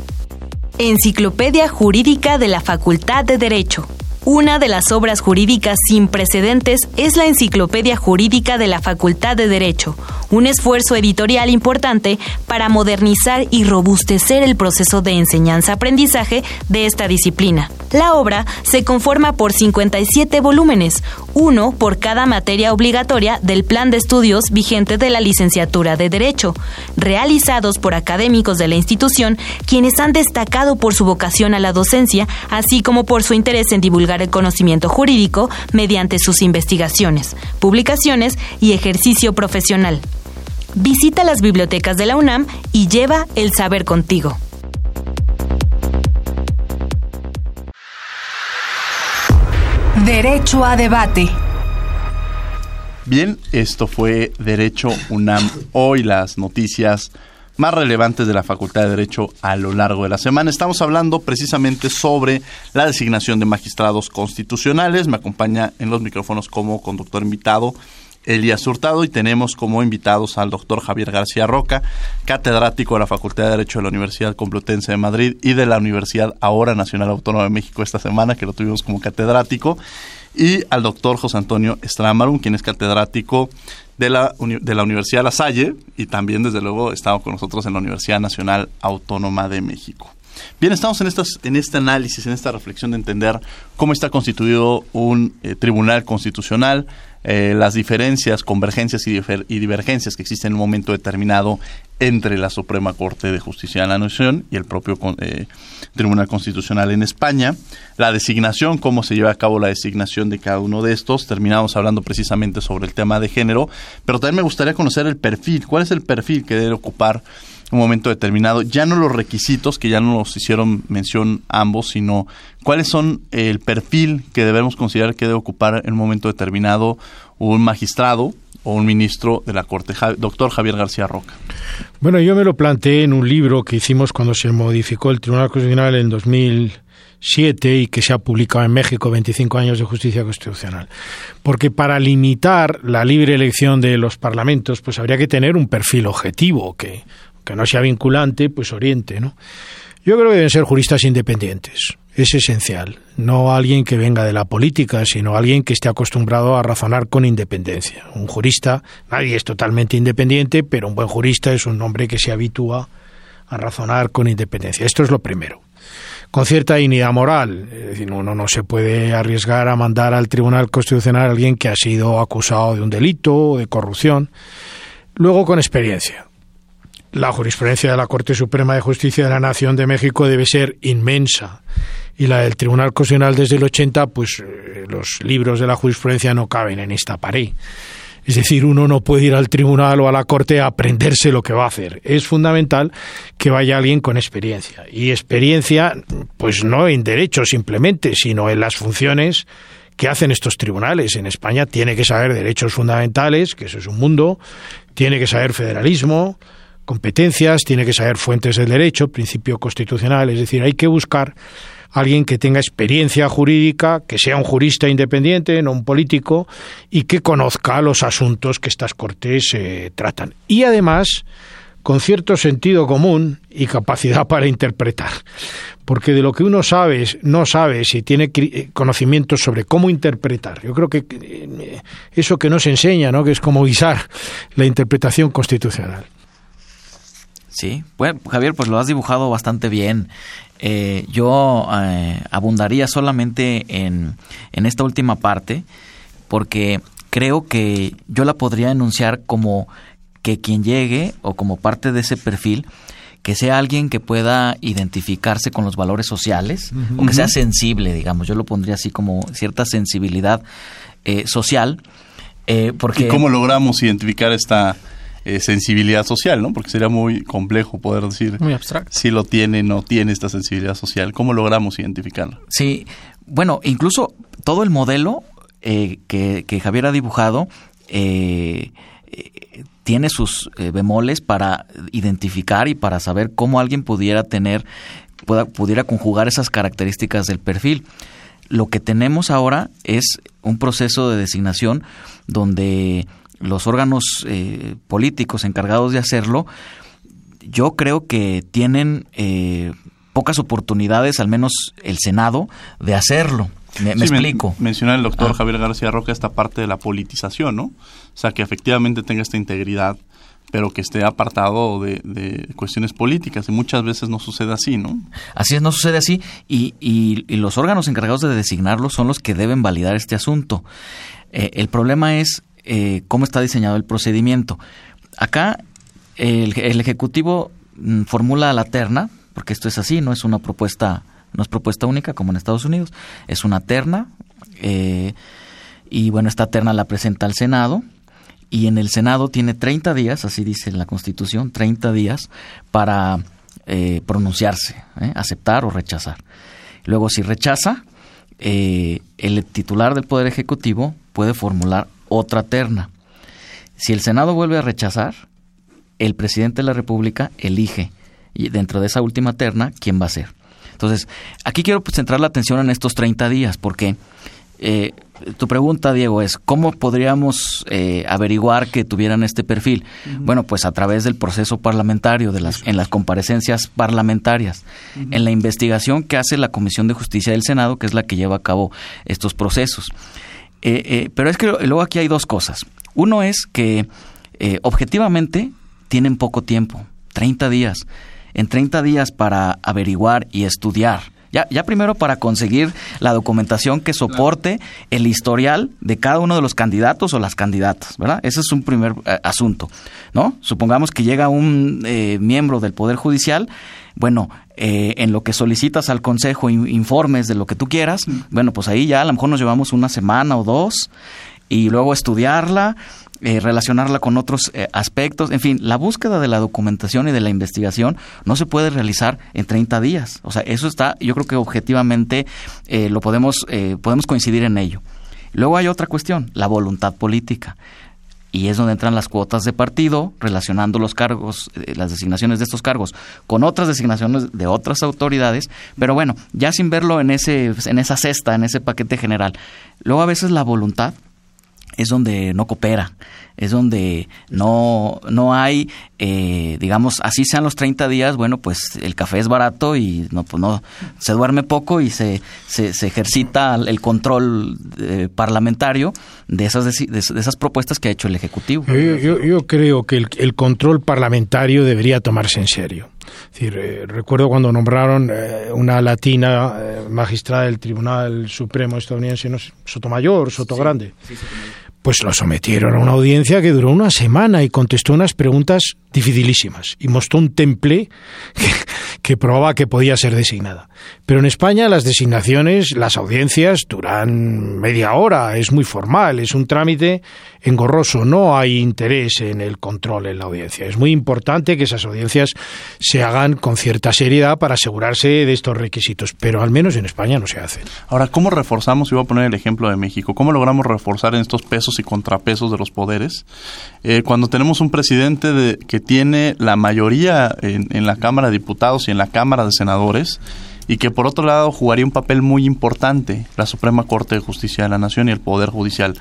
Enciclopedia Jurídica de la Facultad de Derecho. Una de las obras jurídicas sin precedentes es la Enciclopedia Jurídica de la Facultad de Derecho, un esfuerzo editorial importante para modernizar y robustecer el proceso de enseñanza-aprendizaje de esta disciplina. La obra se conforma por 57 volúmenes, uno por cada materia obligatoria del plan de estudios vigente de la licenciatura de Derecho, realizados por académicos de la institución, quienes han destacado por su vocación a la docencia, así como por su interés en divulgar el conocimiento jurídico mediante sus investigaciones, publicaciones y ejercicio profesional. Visita las bibliotecas de la UNAM y lleva el saber contigo. Derecho a debate. Bien, esto fue Derecho UNAM. Hoy las noticias más relevantes de la Facultad de Derecho a lo largo de la semana. Estamos hablando precisamente sobre la designación de magistrados constitucionales. Me acompaña en los micrófonos como conductor invitado Elías Hurtado y tenemos como invitados al doctor Javier García Roca, catedrático de la Facultad de Derecho de la Universidad Complutense de Madrid y de la Universidad ahora Nacional Autónoma de México esta semana, que lo tuvimos como catedrático, y al doctor José Antonio Estramarum, quien es catedrático de la, de la Universidad La Salle y también, desde luego, estado con nosotros en la Universidad Nacional Autónoma de México. Bien, estamos en, estos, en este análisis, en esta reflexión de entender cómo está constituido un eh, tribunal constitucional, eh, las diferencias, convergencias y, divergencias que existen en un momento determinado entre la Suprema Corte de Justicia de la Nación y el propio eh, Tribunal Constitucional en España, la designación, cómo se lleva a cabo la designación de cada uno de estos, terminamos hablando precisamente sobre el tema de género, pero también me gustaría conocer el perfil, cuál es el perfil que debe ocupar un momento determinado, ya no los requisitos que ya no nos hicieron mención ambos, sino cuáles son el perfil que debemos considerar que debe ocupar en un momento determinado un magistrado o un ministro de la Corte, doctor Javier García Roca. Bueno, yo me lo planteé en un libro que hicimos cuando se modificó el Tribunal Constitucional en 2007 y que se ha publicado en México 25 años de justicia constitucional. Porque para limitar la libre elección de los parlamentos, pues habría que tener un perfil objetivo que que no sea vinculante, pues oriente, ¿no? Yo creo que deben ser juristas independientes. Es esencial. No alguien que venga de la política, sino alguien que esté acostumbrado a razonar con independencia. Un jurista, nadie es totalmente independiente, pero un buen jurista es un hombre que se habitúa a razonar con independencia. Esto es lo primero. Con cierta dignidad moral. Es decir, uno no se puede arriesgar a mandar al Tribunal Constitucional a alguien que ha sido acusado de un delito de corrupción. Luego, con experiencia la jurisprudencia de la Corte Suprema de Justicia de la Nación de México debe ser inmensa. Y la del Tribunal Constitucional desde el 80, pues eh, los libros de la jurisprudencia no caben en esta pared. Es decir, uno no puede ir al tribunal o a la corte a aprenderse lo que va a hacer. Es fundamental que vaya alguien con experiencia. Y experiencia, pues no en derecho simplemente, sino en las funciones que hacen estos tribunales. En España tiene que saber derechos fundamentales, que eso es un mundo, tiene que saber federalismo, competencias, tiene que saber fuentes del derecho, principio constitucional, es decir, hay que buscar alguien que tenga experiencia jurídica, que sea un jurista independiente, no un político, y que conozca los asuntos que estas cortes eh, tratan. Y además, con cierto sentido común y capacidad [laughs] para interpretar. Porque de lo que uno sabe, no sabe si tiene eh, conocimientos sobre cómo interpretar. Yo creo que eh, eso que nos enseña, ¿no? que es como guisar la interpretación constitucional. Sí, bueno, Javier, pues lo has dibujado bastante bien. Eh, yo abundaría solamente en, en esta última parte, porque creo que yo la podría enunciar como que quien llegue o como parte de ese perfil que sea alguien que pueda identificarse con los valores sociales o que sea sensible, digamos. Yo lo pondría así como cierta sensibilidad eh, social. Eh, porque... ¿Y cómo logramos identificar esta eh, sensibilidad social, no? Porque sería muy complejo poder decir muy abstracto. si lo tiene o no tiene esta sensibilidad social. ¿Cómo logramos identificarla? Sí, bueno, incluso todo el modelo que, que, Javier ha dibujado tiene sus eh, bemoles para identificar y para saber cómo alguien pudiera tener, pudiera conjugar esas características del perfil. Lo que tenemos ahora es un proceso de designación donde los órganos eh, políticos encargados de hacerlo, yo creo que tienen eh, pocas oportunidades, al menos el Senado, de hacerlo. Me, explico. menciona el doctor ah. Javier García Roca esta parte de la politización, ¿no? O sea, que efectivamente tenga esta integridad, pero que esté apartado de, cuestiones políticas. Y muchas veces no sucede así, ¿no? Así es, no sucede así. Y, y, los órganos encargados de designarlo son los que deben validar este asunto. Eh, el problema es eh, cómo está diseñado el procedimiento. Acá el, el Ejecutivo mm, formula la terna, porque esto es así, no es una propuesta no es propuesta única como en Estados Unidos, es una terna eh, y bueno, esta terna la presenta al Senado y en el Senado tiene 30 días, así dice la Constitución, 30 días para eh, pronunciarse, ¿eh? aceptar o rechazar. Luego, si rechaza, el titular del Poder Ejecutivo puede formular otra terna. Si el Senado vuelve a rechazar, el presidente de la República elige y dentro de esa última terna quién va a ser. Entonces, aquí quiero pues, centrar la atención en estos 30 días, porque eh, tu pregunta, Diego, es ¿cómo podríamos eh, averiguar que tuvieran este perfil? Bueno, pues a través del proceso parlamentario, de las, en las comparecencias parlamentarias, en la investigación que hace la Comisión de Justicia del Senado, que es la que lleva a cabo estos procesos. Eh, pero es que luego aquí hay dos cosas. Uno es que objetivamente tienen poco tiempo, 30 días en 30 días para averiguar y estudiar. Ya, ya primero para conseguir la documentación que soporte el historial de cada uno de los candidatos o las candidatas, ¿verdad? Ese es un primer eh, asunto, ¿no? Supongamos que llega un eh, miembro del Poder Judicial, bueno, eh, en lo que solicitas al Consejo informes de lo que tú quieras, bueno, pues ahí ya a lo mejor nos llevamos una semana o dos y luego estudiarla eh, relacionarla con otros eh, aspectos. En fin, la búsqueda de la documentación y de la investigación no se puede realizar en 30 días. O sea, eso está, yo creo que objetivamente eh, lo podemos, podemos coincidir en ello. Luego hay otra cuestión, la voluntad política. Y es donde entran las cuotas de partido, relacionando los cargos, las designaciones de estos cargos con otras designaciones de otras autoridades, pero bueno, ya sin verlo en, ese, en esa cesta, en ese paquete general. Luego a veces la voluntad es donde no coopera, es donde no, no hay, eh, digamos, así sean los 30 días, bueno, pues el café es barato y no, pues no, se duerme poco y se, se, ejercita el control eh, parlamentario de esas, de, esas propuestas que ha hecho el Ejecutivo. Yo, yo, creo que el, el, control parlamentario debería tomarse en serio. Es decir, eh, recuerdo cuando nombraron una latina magistrada del Tribunal Supremo estadounidense, no Sotomayor, Sotogrande. Sí, pues lo sometieron a una audiencia que duró una semana y contestó unas preguntas dificilísimas y mostró un temple [laughs] que, probaba que podía ser designada. Pero en España las designaciones, las audiencias duran media hora, es muy formal, es un trámite engorroso, no hay interés en el control en la audiencia. Es muy importante que esas audiencias se hagan con cierta seriedad para asegurarse de estos requisitos, pero al menos en España no se hace. Ahora, ¿cómo reforzamos, y voy a poner el ejemplo de México, cómo logramos reforzar en estos pesos y contrapesos de los poderes? Eh, cuando tenemos un presidente de, que tiene la mayoría en, la Cámara de Diputados y en la Cámara de Senadores, y que por otro lado jugaría un papel muy importante la Suprema Corte de Justicia de la Nación y el Poder Judicial.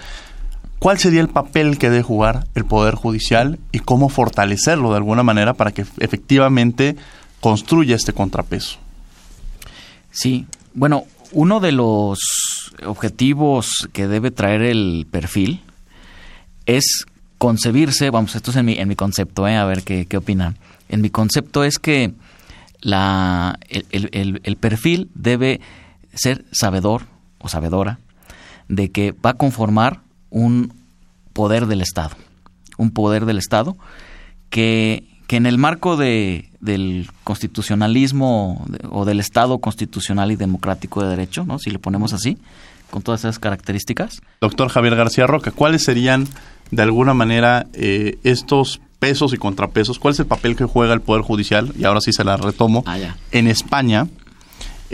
¿Cuál sería el papel que debe jugar el Poder Judicial y cómo fortalecerlo de alguna manera para que efectivamente construya este contrapeso? Sí, bueno, uno de los objetivos que debe traer el perfil es concebirse, vamos, esto es en mi, en mi concepto, ¿eh? a ver qué, qué opinan. En mi concepto es que la, el, el, perfil debe ser sabedor o sabedora de que va a conformar un poder del Estado, un poder del Estado que, que en el marco de, del constitucionalismo o del Estado constitucional y democrático de derecho, ¿no? si le ponemos así, con todas esas características. Doctor Javier García Roca, ¿cuáles serían de alguna manera eh, estos pesos y contrapesos? ¿Cuál es el papel que juega el Poder Judicial? Y ahora sí se la retomo. Ah, en España,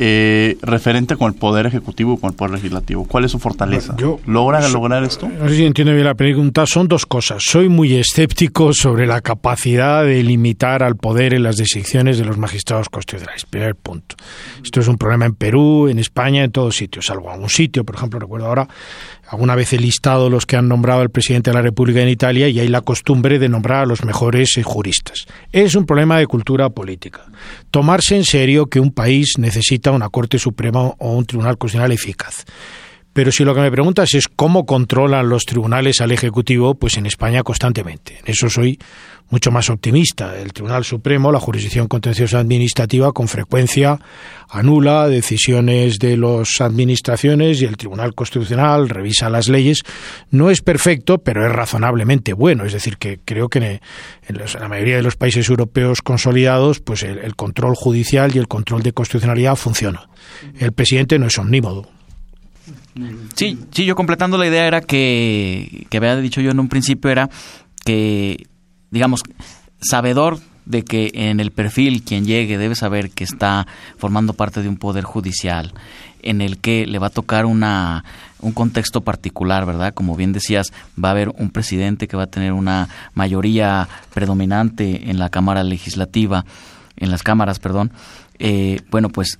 eh, referente con el Poder Ejecutivo y con el Poder Legislativo. ¿Cuál es su fortaleza? ¿Logra lograr esto? No sé si entiendo bien la pregunta. Son dos cosas. Soy muy escéptico sobre la capacidad de limitar al poder en las decisiones de los magistrados constitucionales. Primer punto. Esto es un problema en Perú, en España, en todos sitios, salvo algún sitio. Por ejemplo, recuerdo ahora alguna vez he listado los que han nombrado al presidente de la República en Italia y hay la costumbre de nombrar a los mejores eh, juristas. Es un problema de cultura política. Tomarse en serio que un país necesita una Corte Suprema o un Tribunal Constitucional eficaz. Pero si lo que me preguntas es cómo controlan los tribunales al Ejecutivo, pues en España constantemente. En eso soy mucho más optimista. El Tribunal Supremo, la jurisdicción contenciosa administrativa, con frecuencia anula decisiones de las administraciones y el Tribunal Constitucional revisa las leyes. No es perfecto, pero es razonablemente bueno. Es decir, que creo que en, la mayoría de los países europeos consolidados, pues el, control judicial y el control de constitucionalidad funciona. El presidente no es omnímodo. Sí, sí, yo completando la idea era que, que había dicho yo en un principio era que digamos, sabedor de que en el perfil quien llegue debe saber que está formando parte de un poder judicial en el que le va a tocar una un contexto particular, ¿verdad? Como bien decías, va a haber un presidente que va a tener una mayoría predominante en la Cámara Legislativa, en las cámaras, perdón. Eh, bueno, pues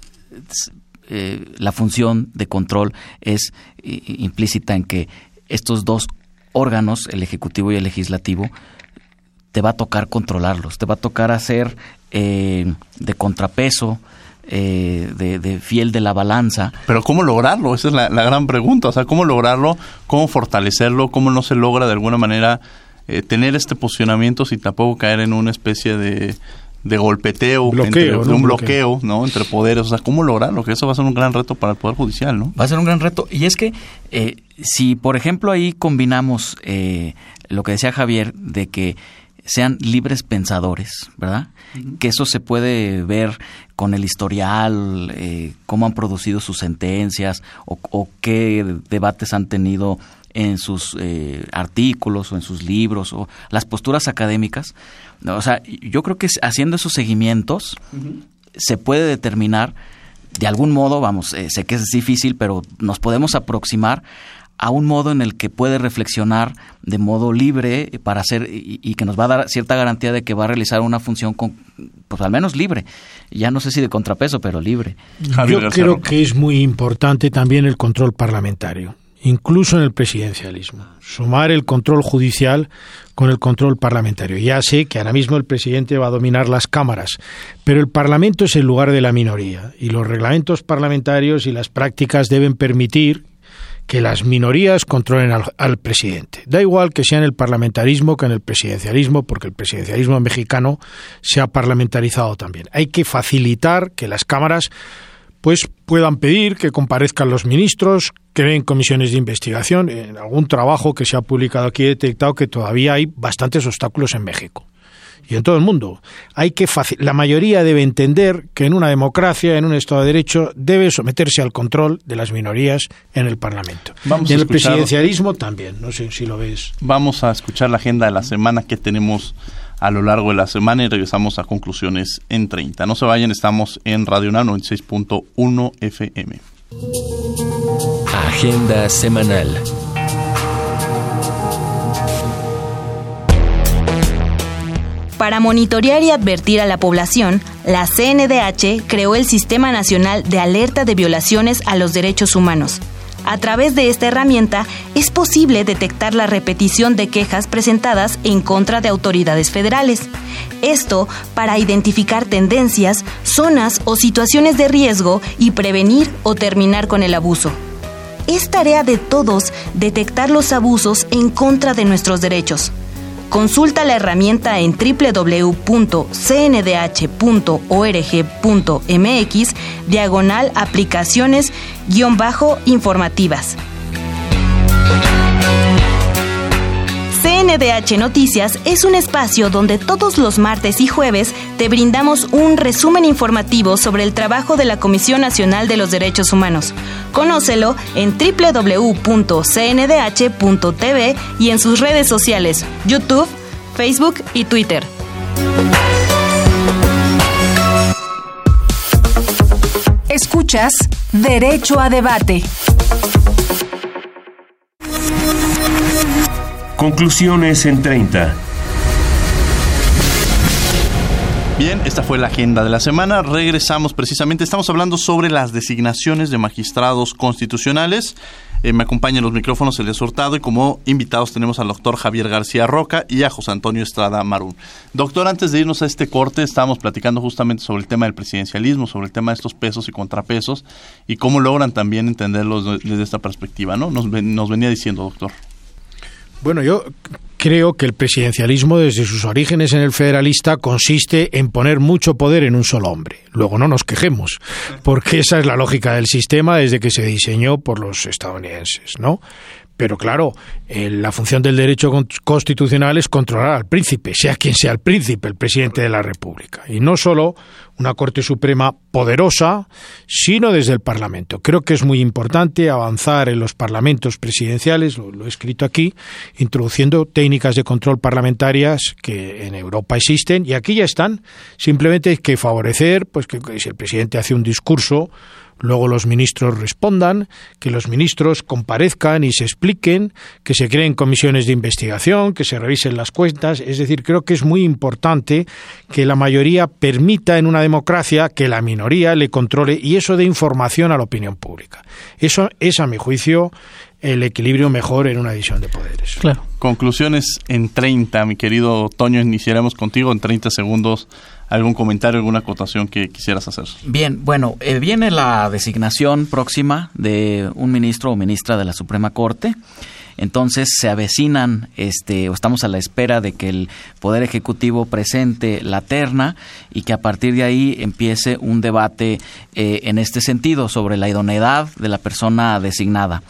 eh, la función de control es implícita en que estos dos órganos, el Ejecutivo y el Legislativo, te va a tocar controlarlos, te va a tocar hacer eh, de contrapeso, eh, de, fiel de la balanza. Pero ¿cómo lograrlo? Esa es la, gran pregunta. O sea, ¿cómo lograrlo? ¿Cómo fortalecerlo? ¿Cómo no se logra de alguna manera eh, tener este posicionamiento sin tampoco caer en una especie de, de golpeteo, entre, un bloqueo, ¿no? Entre poderes. O sea, ¿cómo lograrlo? Que eso va a ser un gran reto para el Poder Judicial, ¿no? Va a ser un gran reto. Y es que si, por ejemplo, ahí combinamos lo que decía Javier, de que sean libres pensadores, ¿verdad? Que eso se puede ver con el historial, eh, cómo han producido sus sentencias o, qué debates han tenido en sus eh, artículos o en sus libros o las posturas académicas. O sea, yo creo que haciendo esos seguimientos se puede determinar de algún modo, vamos, eh, sé que es difícil, pero nos podemos aproximar a un modo en el que puede reflexionar de modo libre para hacer y, que nos va a dar cierta garantía de que va a realizar una función con, pues al menos libre. Ya no sé si de contrapeso, pero libre. Yo creo que es muy importante también el control parlamentario, incluso en el presidencialismo. Sumar el control judicial con el control parlamentario. Ya sé que ahora mismo el presidente va a dominar las cámaras, pero el Parlamento es el lugar de la minoría y los reglamentos parlamentarios y las prácticas deben permitir que las minorías controlen al, presidente. Da igual que sea en el parlamentarismo que en el presidencialismo, porque el presidencialismo mexicano se ha parlamentarizado también. Hay que facilitar que las cámaras pues puedan pedir que comparezcan los ministros, creen comisiones de investigación. En algún trabajo que se ha publicado aquí he detectado que todavía hay bastantes obstáculos en México y en todo el mundo. Hay que la mayoría debe entender que en una democracia, en un Estado de Derecho, debe someterse al control de las minorías en el Parlamento. y en el presidencialismo también, no sé si lo ves. Vamos a escuchar la agenda de la semana que tenemos a lo largo de la semana y regresamos a conclusiones en 30. No se vayan, estamos en Radio UNAM 96.1 FM. Agenda semanal. Para monitorear y advertir a la población, la CNDH creó el Sistema Nacional de Alerta de Violaciones a los Derechos Humanos. A través de esta herramienta es posible detectar la repetición de quejas presentadas en contra de autoridades federales. Esto para identificar tendencias, zonas o situaciones de riesgo y prevenir o terminar con el abuso. Es tarea de todos detectar los abusos en contra de nuestros derechos. Consulta la herramienta en www.cndh.org.mx diagonal aplicaciones CNDH Noticias es un espacio donde todos los martes y jueves te brindamos un resumen informativo sobre el trabajo de la Comisión Nacional de los Derechos Humanos. Conócelo en www.cndh.tv y en sus redes sociales, YouTube, Facebook y Twitter. Escuchas Derecho a Debate. Conclusiones en 30. Bien, esta fue la agenda de la semana. Regresamos precisamente. Estamos hablando sobre las designaciones de magistrados constitucionales. Eh, me acompañan los micrófonos Elias Hurtado y como invitados tenemos al doctor Javier García Roca y a José Antonio Estrada Marún. Doctor, antes de irnos a este corte, estábamos platicando justamente sobre el tema del presidencialismo, sobre el tema de estos pesos y contrapesos y cómo logran también entenderlos desde esta perspectiva, ¿no? Nos venía diciendo, doctor. Bueno, yo creo que el presidencialismo desde sus orígenes en el federalista consiste en poner mucho poder en un solo hombre. Luego no nos quejemos, porque esa es la lógica del sistema desde que se diseñó por los estadounidenses, ¿no? Pero claro, eh, la función del derecho constitucional es controlar al príncipe, sea quien sea el príncipe, el presidente de la República. Y no solo una Corte Suprema poderosa, sino desde el Parlamento. Creo que es muy importante avanzar en los parlamentos presidenciales, lo, he escrito aquí, introduciendo técnicas de control parlamentarias que en Europa existen y aquí ya están. Simplemente hay que favorecer pues que si el presidente hace un discurso luego los ministros respondan, que los ministros comparezcan y se expliquen, que se creen comisiones de investigación, que se revisen las cuentas. Es decir, creo que es muy importante que la mayoría permita en una democracia que la minoría le controle y eso de información a la opinión pública. Eso es, a mi juicio, el equilibrio mejor en una división de poderes. Claro. Conclusiones en 30, mi querido Toño, iniciaremos contigo en 30 segundos algún comentario, alguna acotación que quisieras hacer. Bien, bueno, eh, viene la designación próxima de un ministro o ministra de la Suprema Corte. Entonces se avecinan, este, o estamos a la espera de que el Poder Ejecutivo presente la terna y que a partir de ahí empiece un debate eh, en este sentido sobre la idoneidad de la persona designada.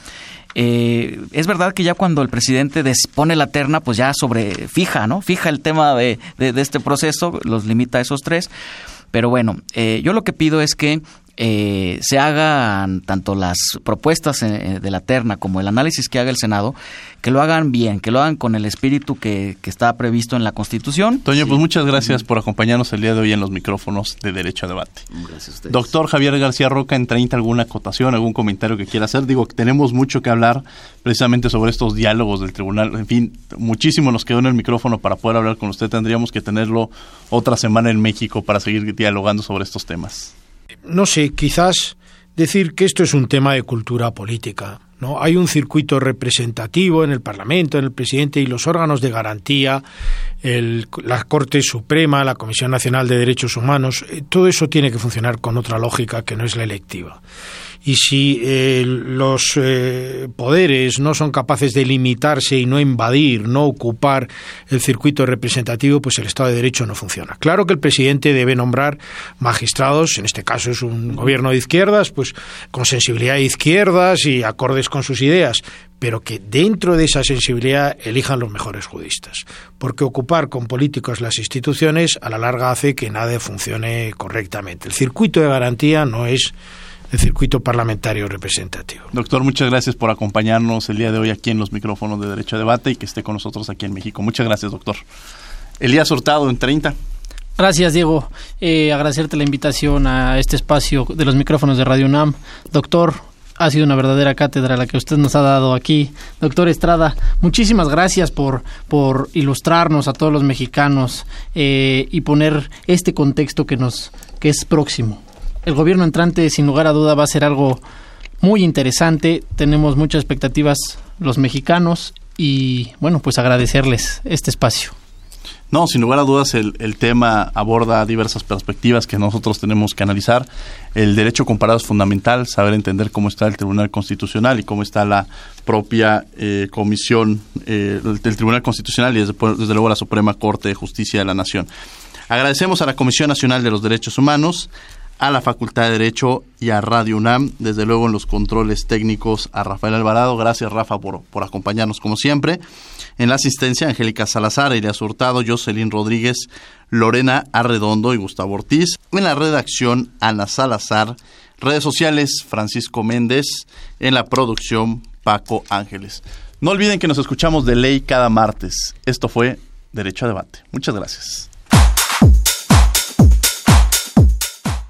Eh, es verdad que ya cuando el presidente pone la terna, pues ya sobre fija, ¿no? Fija el tema de, de, este proceso, los limita a esos tres. Pero bueno, eh, yo lo que pido es que eh, se hagan tanto las propuestas eh, de la terna como el análisis que haga el Senado, que lo hagan bien, que lo hagan con el espíritu que, está previsto en la Constitución. Toño, pues muchas gracias por acompañarnos el día de hoy en los micrófonos de Derecho a Debate. Gracias a Doctor Javier García Roca, en 30 alguna acotación, algún comentario que quiera hacer. Digo que tenemos mucho que hablar precisamente sobre estos diálogos del tribunal. En fin, muchísimo nos quedó en el micrófono para poder hablar con usted. Tendríamos que tenerlo otra semana en México para seguir dialogando sobre estos temas no sé, quizás decir que esto es un tema de cultura política. ¿no? Hay un circuito representativo en el Parlamento, en el presidente y los órganos de garantía, la Corte Suprema, la Comisión Nacional de Derechos Humanos. Eh, todo eso tiene que funcionar con otra lógica que no es la electiva y si eh, los eh, poderes no son capaces de limitarse y no invadir, no ocupar el circuito representativo, pues el Estado de Derecho no funciona. Claro que el presidente debe nombrar magistrados, en este caso es un gobierno de izquierdas, pues con sensibilidad de izquierdas y acordes con sus ideas, pero que dentro de esa sensibilidad elijan los mejores judistas. Porque ocupar con políticos las instituciones a la larga hace que nada funcione correctamente. El circuito de garantía no es el circuito parlamentario representativo. Doctor, muchas gracias por acompañarnos el día de hoy aquí en los micrófonos de Derecho a Debate y que esté con nosotros aquí en México. Muchas gracias, doctor. Elías Hurtado en 30. Gracias, Diego. Eh, agradecerte la invitación a este espacio de los micrófonos de Radio UNAM. Doctor, ha sido una verdadera cátedra la que usted nos ha dado aquí. Doctor Estrada, muchísimas gracias por, por ilustrarnos a todos los mexicanos eh, y poner este contexto que, nos, que es próximo. El gobierno entrante, sin lugar a duda, va a ser algo muy interesante. Tenemos muchas expectativas los mexicanos y, bueno, pues agradecerles este espacio. No, sin lugar a dudas el, tema aborda diversas perspectivas que nosotros tenemos que analizar. El derecho comparado es fundamental, saber entender cómo está el Tribunal Constitucional y cómo está la propia eh, comisión eh, del Tribunal Constitucional y desde, desde luego la Suprema Corte de Justicia de la Nación. Agradecemos a la Comisión Nacional de los Derechos Humanos, a la Facultad de Derecho y a Radio UNAM, desde luego en los controles técnicos a Rafael Alvarado. Gracias Rafa por, por acompañarnos como siempre. En la asistencia, Angélica Salazar, Elias Hurtado, Jocelyn Rodríguez, Lorena Arredondo y Gustavo Ortiz. En la redacción, Ana Salazar. Redes sociales, Francisco Méndez. En la producción, Paco Ángeles. No olviden que nos escuchamos de ley cada martes. Esto fue Derecho a Debate. Muchas gracias.